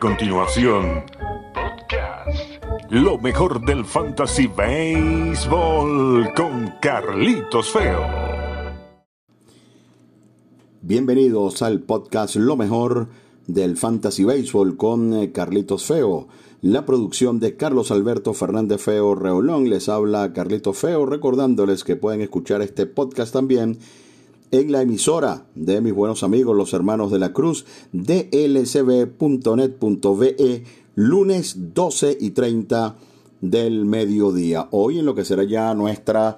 Continuación, podcast. Lo mejor del Fantasy Baseball con Carlitos Feo. Bienvenidos al podcast Lo mejor del Fantasy Baseball con eh, Carlitos Feo. La producción de Carlos Alberto Fernández Feo Reolón. Les habla Carlitos Feo recordándoles que pueden escuchar este podcast también en la emisora de mis buenos amigos los hermanos de la Cruz dlcb.net.ve lunes 12 y 30 del mediodía. Hoy en lo que será ya nuestra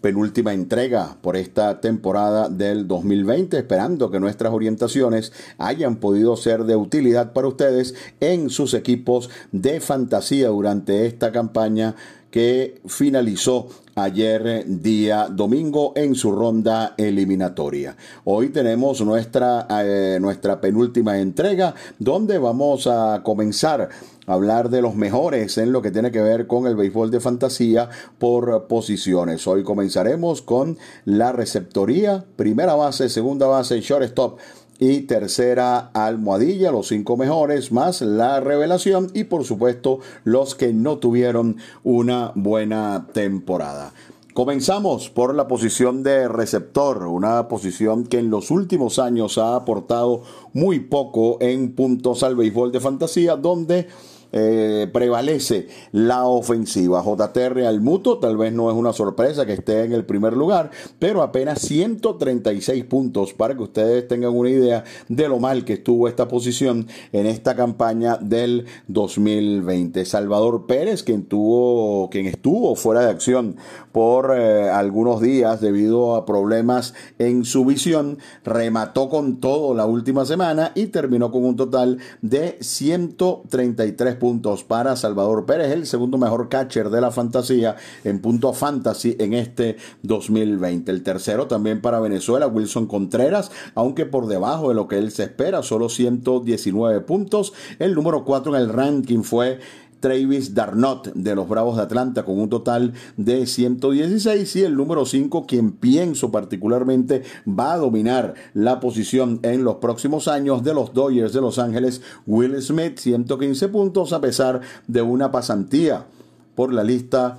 penúltima entrega por esta temporada del 2020, esperando que nuestras orientaciones hayan podido ser de utilidad para ustedes en sus equipos de fantasía durante esta campaña que finalizó ayer día domingo en su ronda eliminatoria. Hoy tenemos nuestra, eh, nuestra penúltima entrega donde vamos a comenzar a hablar de los mejores en lo que tiene que ver con el béisbol de fantasía por posiciones. Hoy comenzaremos con la receptoría, primera base, segunda base, shortstop y tercera almohadilla, los cinco mejores, más la revelación y por supuesto los que no tuvieron una buena temporada. Comenzamos por la posición de receptor, una posición que en los últimos años ha aportado muy poco en puntos al béisbol de fantasía, donde eh, prevalece la ofensiva. JTR al muto, tal vez no es una sorpresa que esté en el primer lugar, pero apenas 136 puntos para que ustedes tengan una idea de lo mal que estuvo esta posición en esta campaña del 2020. Salvador Pérez, quien tuvo, quien estuvo fuera de acción por eh, algunos días debido a problemas en su visión, remató con todo la última semana y terminó con un total de 133 puntos para Salvador Pérez, el segundo mejor catcher de la fantasía en punto fantasy en este 2020. El tercero también para Venezuela, Wilson Contreras, aunque por debajo de lo que él se espera, solo 119 puntos. El número 4 en el ranking fue Travis Darnot de los Bravos de Atlanta con un total de 116 y el número 5 quien pienso particularmente va a dominar la posición en los próximos años de los Dodgers de Los Ángeles, Will Smith 115 puntos a pesar de una pasantía por la lista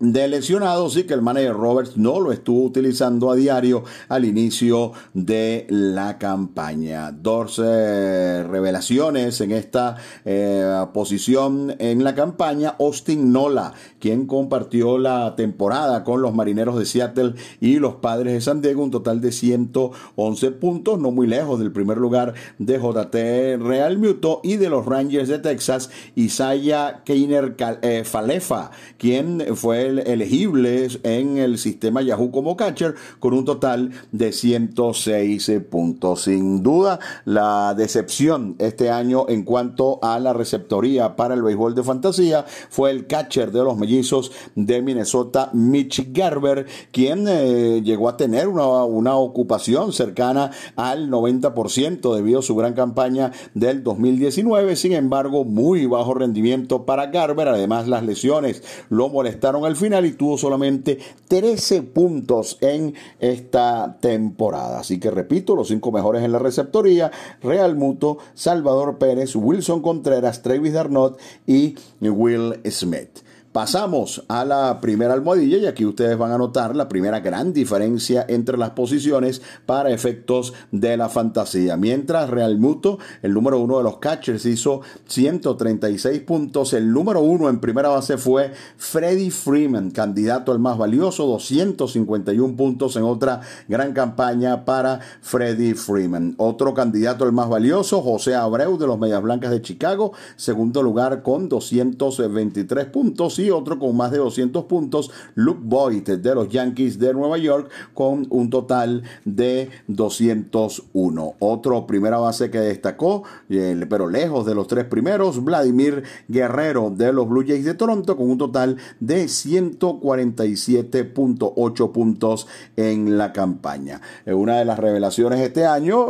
de lesionados y que el manager Roberts no lo estuvo utilizando a diario al inicio de la campaña. Dos eh, revelaciones en esta eh, posición en la campaña. Austin Nola, quien compartió la temporada con los marineros de Seattle y los padres de San Diego, un total de 111 puntos, no muy lejos del primer lugar de JT Real Muto y de los Rangers de Texas, Isaiah Keiner eh, Falefa, quien fue elegibles en el sistema Yahoo como catcher con un total de 106 puntos. Sin duda, la decepción este año en cuanto a la receptoría para el béisbol de fantasía fue el catcher de los mellizos de Minnesota, Mitch Garber, quien eh, llegó a tener una, una ocupación cercana al 90% debido a su gran campaña del 2019. Sin embargo, muy bajo rendimiento para Garber. Además, las lesiones lo molestaron al final y tuvo solamente 13 puntos en esta temporada. Así que repito, los cinco mejores en la receptoría, Real Muto, Salvador Pérez, Wilson Contreras, Travis Darnot y Will Smith. Pasamos a la primera almohadilla y aquí ustedes van a notar la primera gran diferencia entre las posiciones para efectos de la fantasía. Mientras Real Muto, el número uno de los catchers, hizo 136 puntos, el número uno en primera base fue Freddie Freeman, candidato al más valioso, 251 puntos en otra gran campaña para Freddie Freeman. Otro candidato al más valioso, José Abreu de los Medias Blancas de Chicago, segundo lugar con 223 puntos y otro con más de 200 puntos, Luke Boyd de los Yankees de Nueva York con un total de 201. Otro primera base que destacó, eh, pero lejos de los tres primeros, Vladimir Guerrero de los Blue Jays de Toronto con un total de 147.8 puntos en la campaña. Eh, una de las revelaciones este año,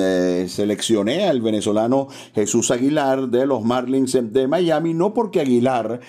eh, seleccioné al venezolano Jesús Aguilar de los Marlins de Miami, no porque Aguilar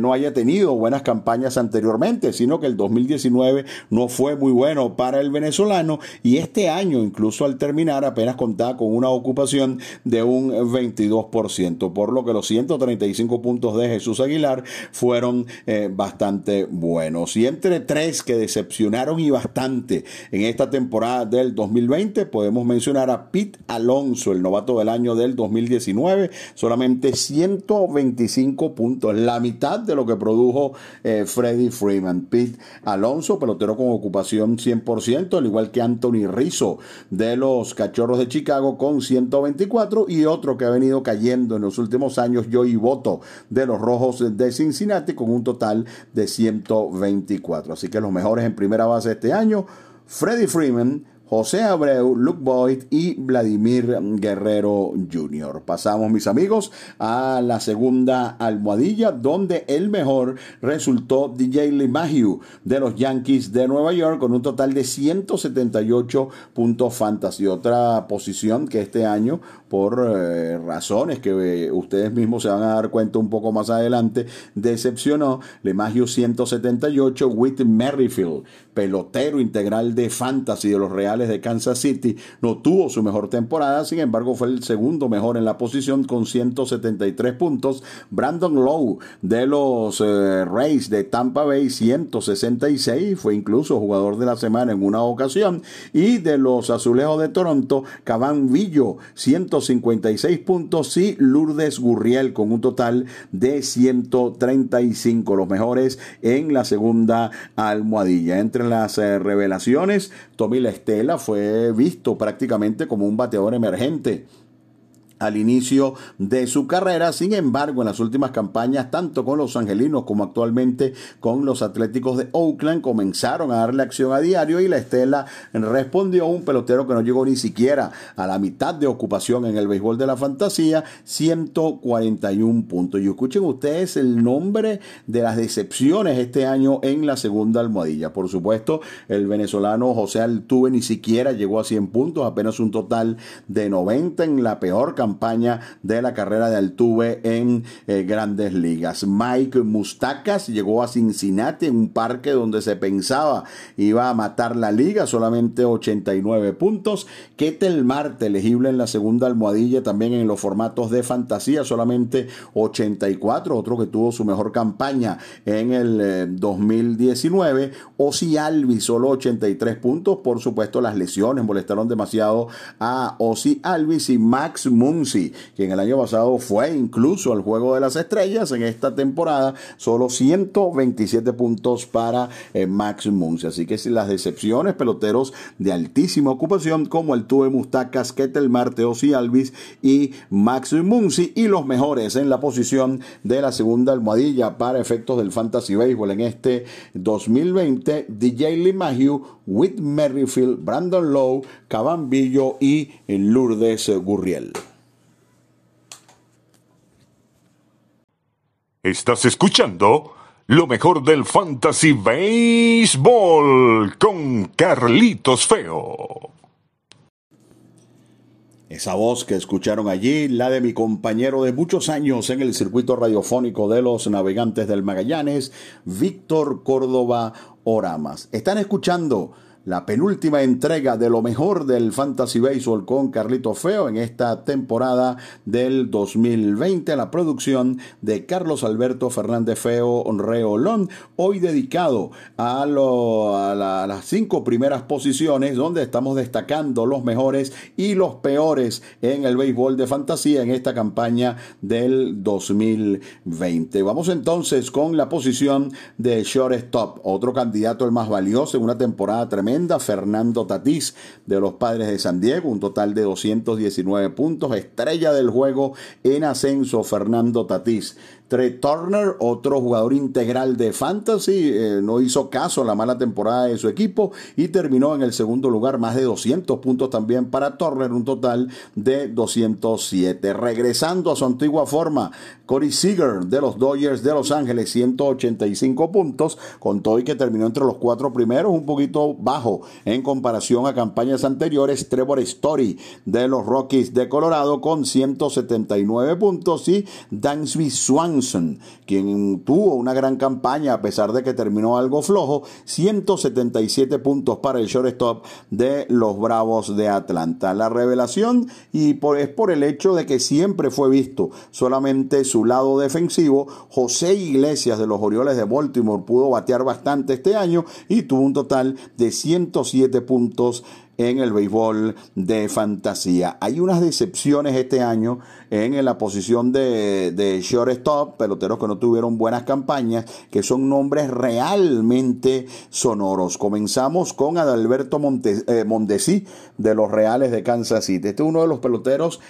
no haya tenido buenas campañas anteriormente, sino que el 2019 no fue muy bueno para el venezolano y este año, incluso al terminar, apenas contaba con una ocupación de un 22%, por lo que los 135 puntos de Jesús Aguilar fueron eh, bastante buenos. Y entre tres que decepcionaron y bastante en esta temporada del 2020, podemos mencionar a Pete Alonso, el novato del año del 2019, solamente 125 puntos, la mitad de lo que produjo eh, Freddie Freeman. Pete Alonso, pelotero con ocupación 100%, al igual que Anthony Rizzo de los Cachorros de Chicago con 124 y otro que ha venido cayendo en los últimos años, Joey Boto de los Rojos de Cincinnati con un total de 124. Así que los mejores en primera base este año, Freddie Freeman, José Abreu, Luke Boyd y Vladimir Guerrero Jr. Pasamos, mis amigos, a la segunda almohadilla, donde el mejor resultó DJ LeMahieu de los Yankees de Nueva York con un total de 178 puntos fantasy. Otra posición que este año, por eh, razones que eh, ustedes mismos se van a dar cuenta un poco más adelante, decepcionó. LeMahieu 178, Whit Merrifield, pelotero integral de fantasy de los Reales de Kansas City, no tuvo su mejor temporada, sin embargo fue el segundo mejor en la posición con 173 puntos. Brandon Lowe de los eh, Rays de Tampa Bay 166, fue incluso jugador de la semana en una ocasión. Y de los Azulejos de Toronto, Caban Villo 156 puntos y Lourdes Gurriel con un total de 135, los mejores en la segunda almohadilla. Entre las eh, revelaciones, Tommy Estela fue visto prácticamente como un bateador emergente al inicio de su carrera. Sin embargo, en las últimas campañas, tanto con los angelinos como actualmente con los Atléticos de Oakland, comenzaron a darle acción a diario y la Estela respondió un pelotero que no llegó ni siquiera a la mitad de ocupación en el béisbol de la fantasía, 141 puntos. Y escuchen ustedes el nombre de las decepciones este año en la segunda almohadilla. Por supuesto, el venezolano José Altuve ni siquiera llegó a 100 puntos, apenas un total de 90 en la peor campaña campaña de la carrera de Altuve en eh, grandes ligas. Mike Mustacas llegó a Cincinnati un parque donde se pensaba iba a matar la liga, solamente 89 puntos. Ketel Marte, elegible en la segunda almohadilla, también en los formatos de fantasía, solamente 84, otro que tuvo su mejor campaña en el 2019. Eh, Ozzy Alvis, solo 83 puntos, por supuesto las lesiones molestaron demasiado a Ozzy Alvis y Max Moon que en el año pasado fue incluso al Juego de las Estrellas, en esta temporada solo 127 puntos para eh, Max Muncy. Así que si las decepciones, peloteros de altísima ocupación como el Tuve Mustacas, Ketel Marte, Osi Alvis y Max Muncy y los mejores en la posición de la segunda almohadilla para efectos del Fantasy Baseball en este 2020, DJ LeMahieu, Whit Merrifield, Brandon Lowe, Cabambillo y Lourdes Gurriel. Estás escuchando lo mejor del Fantasy Baseball con Carlitos Feo. Esa voz que escucharon allí, la de mi compañero de muchos años en el circuito radiofónico de los navegantes del Magallanes, Víctor Córdoba Oramas. Están escuchando la penúltima entrega de lo mejor del Fantasy Baseball con Carlito Feo en esta temporada del 2020, la producción de Carlos Alberto Fernández Feo Reolón, hoy dedicado a, a las cinco primeras posiciones donde estamos destacando los mejores y los peores en el béisbol de fantasía en esta campaña del 2020. Vamos entonces con la posición de shortstop, otro candidato el más valioso en una temporada tremenda Fernando Tatís de los Padres de San Diego, un total de 219 puntos, estrella del juego en ascenso Fernando Tatís. Trey Turner, otro jugador integral de Fantasy, eh, no hizo caso a la mala temporada de su equipo y terminó en el segundo lugar, más de 200 puntos también para Turner, un total de 207. Regresando a su antigua forma, Corey Seager de los Dodgers de Los Ángeles, 185 puntos, con todo y que terminó entre los cuatro primeros, un poquito bajo en comparación a campañas anteriores. Trevor Story de los Rockies de Colorado con 179 puntos y Dansby Swanson, quien tuvo una gran campaña a pesar de que terminó algo flojo, 177 puntos para el shortstop de los Bravos de Atlanta. La revelación y por, es por el hecho de que siempre fue visto solamente su lado defensivo. José Iglesias de los Orioles de Baltimore pudo batear bastante este año y tuvo un total de 107 puntos en el béisbol de fantasía. Hay unas decepciones este año en la posición de, de shortstop, peloteros que no tuvieron buenas campañas, que son nombres realmente sonoros. Comenzamos con Adalberto Monte, eh, Mondesi de los Reales de Kansas City. Este es uno de los peloteros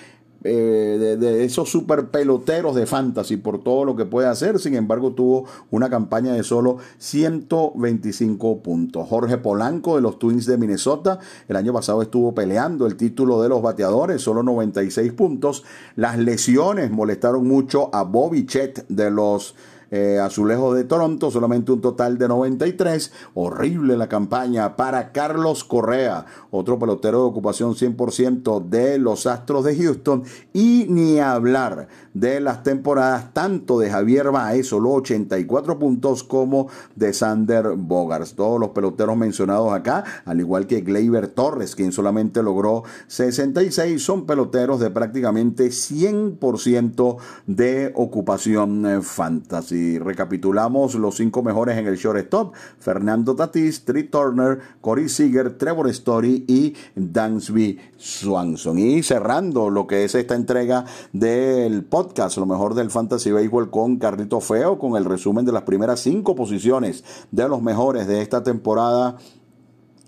eh, de, esos super peloteros de fantasy por todo lo que puede hacer. Sin embargo, tuvo una campaña de solo 125 puntos. Jorge Polanco de los Twins de Minnesota el año pasado estuvo peleando el título de los bateadores, solo 96 puntos. Las lesiones molestaron mucho a Bobby Chet de los eh, Azulejos de Toronto, solamente un total de 93. Horrible la campaña para Carlos Correa, otro pelotero de ocupación 100% de los Astros de Houston. Y ni hablar de las temporadas tanto de Javier Baez, solo 84 puntos, como de Sander Bogars. Todos los peloteros mencionados acá, al igual que Gleyber Torres, quien solamente logró 66, son peloteros de prácticamente 100% de ocupación eh, Recapitulamos los cinco mejores en el shortstop: Fernando Tatis, Tri Turner, Corey Seager, Trevor Story y Dansby Swanson. Y cerrando lo que es esta entrega del podcast lo mejor del Fantasy Baseball con Carlito Feo, con el resumen de las primeras cinco posiciones de los mejores de esta temporada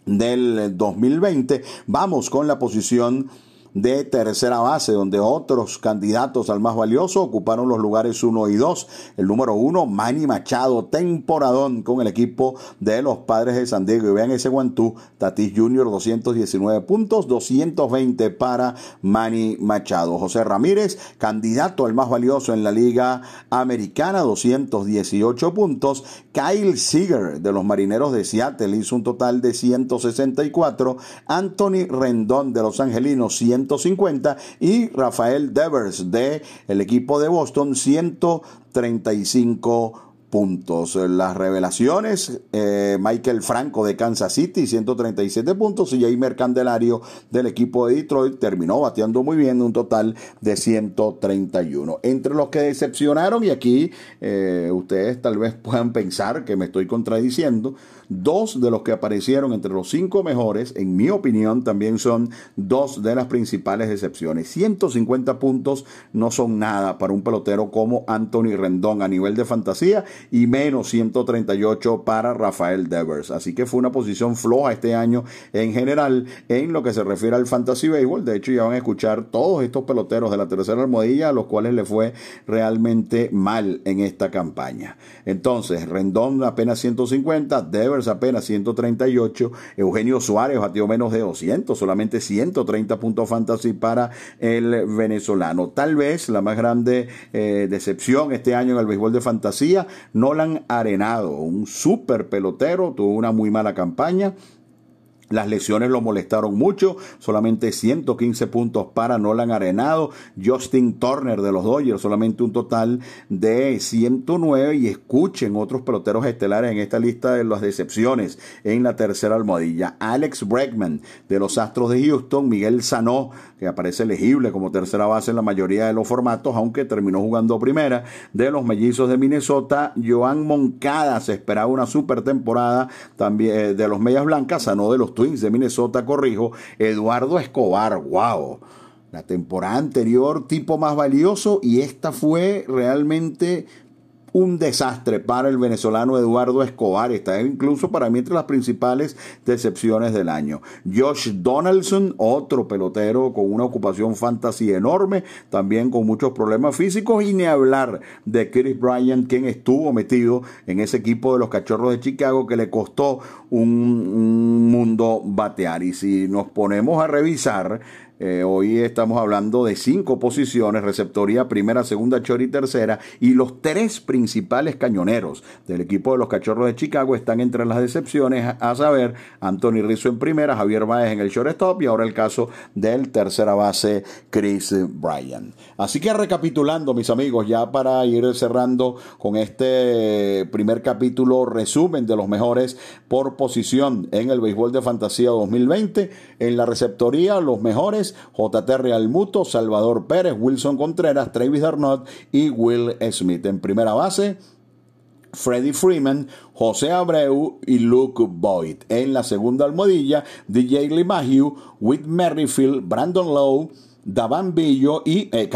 del 2020. Vamos con la posición de tercera base, donde otros candidatos al más valioso ocuparon los lugares 1 y 2. El número 1, Manny Machado, temporadón con el equipo de los padres de San Diego. Y vean ese guantú, Tatis Jr., 219 puntos, 220 para Manny Machado. José Ramírez, candidato al más valioso en la Liga Americana, 218 puntos. Kyle Seager de los Marineros de Seattle hizo un total de 164. Anthony Rendón de los Angelinos, 100 150 y Rafael Devers de el equipo de Boston 135 puntos. Las revelaciones, eh, Michael Franco de Kansas City, 137 puntos, y Jaime Candelario del equipo de Detroit terminó bateando muy bien, un total de 131. Entre los que decepcionaron, y aquí eh, ustedes tal vez puedan pensar que me estoy contradiciendo, Dos de los que aparecieron entre los cinco mejores, en mi opinión, también son dos de las principales excepciones. 150 puntos no son nada para un pelotero como Anthony Rendón a nivel de fantasía y menos 138 para Rafael Devers. Así que fue una posición floja este año en general en lo que se refiere al fantasy baseball. De hecho, ya van a escuchar todos estos peloteros de la tercera almohadilla a los cuales le fue realmente mal en esta campaña. Entonces, Rendón apenas 150, Devers apenas 138. Eugenio Suárez batió menos de 200, solamente 130 puntos fantasy para el venezolano. Tal vez la más grande eh, decepción este año en el béisbol de fantasía, Nolan Arenado, un super pelotero, tuvo una muy mala campaña. Las lesiones lo molestaron mucho, solamente 115 puntos para Nolan Arenado, Justin Turner de los Dodgers, solamente un total de 109 y escuchen otros peloteros estelares en esta lista de las decepciones en la tercera almohadilla. Alex Bregman de los Astros de Houston, Miguel Sanó, que aparece elegible como tercera base en la mayoría de los formatos, aunque terminó jugando primera, de los Mellizos de Minnesota, Joan Moncada se esperaba una super temporada también eh, de los Medias Blancas, Sanó de los Twins de Minnesota, corrijo, Eduardo Escobar, wow. La temporada anterior, tipo más valioso, y esta fue realmente un desastre para el venezolano Eduardo Escobar. Está incluso para mí entre las principales decepciones del año. Josh Donaldson, otro pelotero con una ocupación fantasy enorme, también con muchos problemas físicos, y ni hablar de Chris Bryant, quien estuvo metido en ese equipo de los Cachorros de Chicago que le costó un, un mundo batear. Y si nos ponemos a revisar Eh, hoy estamos hablando de cinco posiciones, receptoría primera, segunda, short y tercera, y los tres principales cañoneros del equipo de los Cachorros de Chicago están entre las decepciones, a saber, Anthony Rizzo en primera, Javier Baez en el shortstop y ahora el caso del tercera base Chris Bryan. Así que recapitulando, mis amigos, ya para ir cerrando con este primer capítulo resumen de los mejores por posición en el béisbol de fantasía 2020, en la receptoría los mejores JT Real Muto, Salvador Pérez, Wilson Contreras, Travis Darnot y Will Smith. En primera base, Freddie Freeman, José Abreu y Luke Boyd. En la segunda almohadilla, DJ LeMahieu, Whit Merrifield, Brandon Lowe, Davan Villo y eh,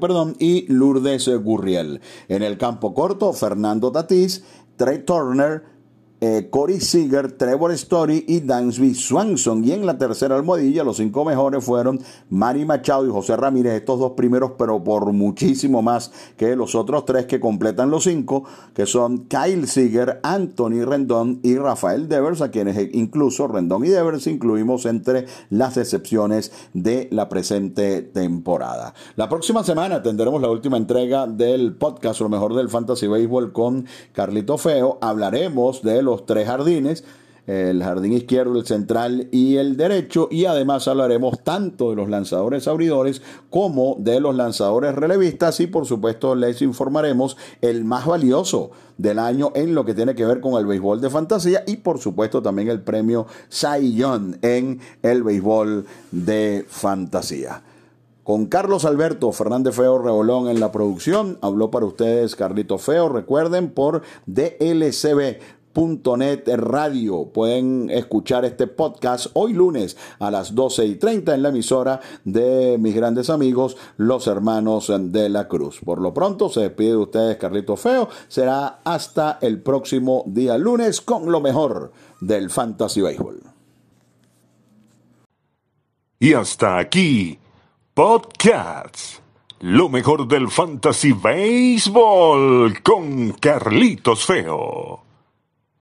perdón, y Lourdes Gurriel. En el campo corto, Fernando Tatís, Trey Turner, eh, Corey Seager, Trevor Story y Dansby Swanson. Y en la tercera almohadilla, los cinco mejores fueron Manny Machado y José Ramírez, estos dos primeros, pero por muchísimo más que los otros tres que completan los cinco, que son Kyle Seager, Anthony Rendón y Rafael Devers, a quienes incluso Rendón y Devers incluimos entre las excepciones de la presente temporada. La próxima semana tendremos la última entrega del podcast, lo mejor del Fantasy Baseball con Carlito Feo. Hablaremos de los tres jardines, el jardín izquierdo, el central y el derecho. Y además hablaremos tanto de los lanzadores abridores como de los lanzadores relevistas. Y por supuesto les informaremos el más valioso del año en lo que tiene que ver con el béisbol de fantasía. Y por supuesto también el premio Cy en el béisbol de fantasía. Con Carlos Alberto Fernández Feo Rebolón en la producción, habló para ustedes Carlito Feo, recuerden por DLCB .net radio. Pueden escuchar este podcast hoy lunes a las 12 y 30 en la emisora de mis grandes amigos, los hermanos de la Cruz. Por lo pronto, se despide de ustedes Carlito Feo. Será hasta el próximo día lunes con lo mejor del Fantasy Baseball. Y hasta aquí, Podcasts. Lo mejor del Fantasy Baseball con Carlitos Feo.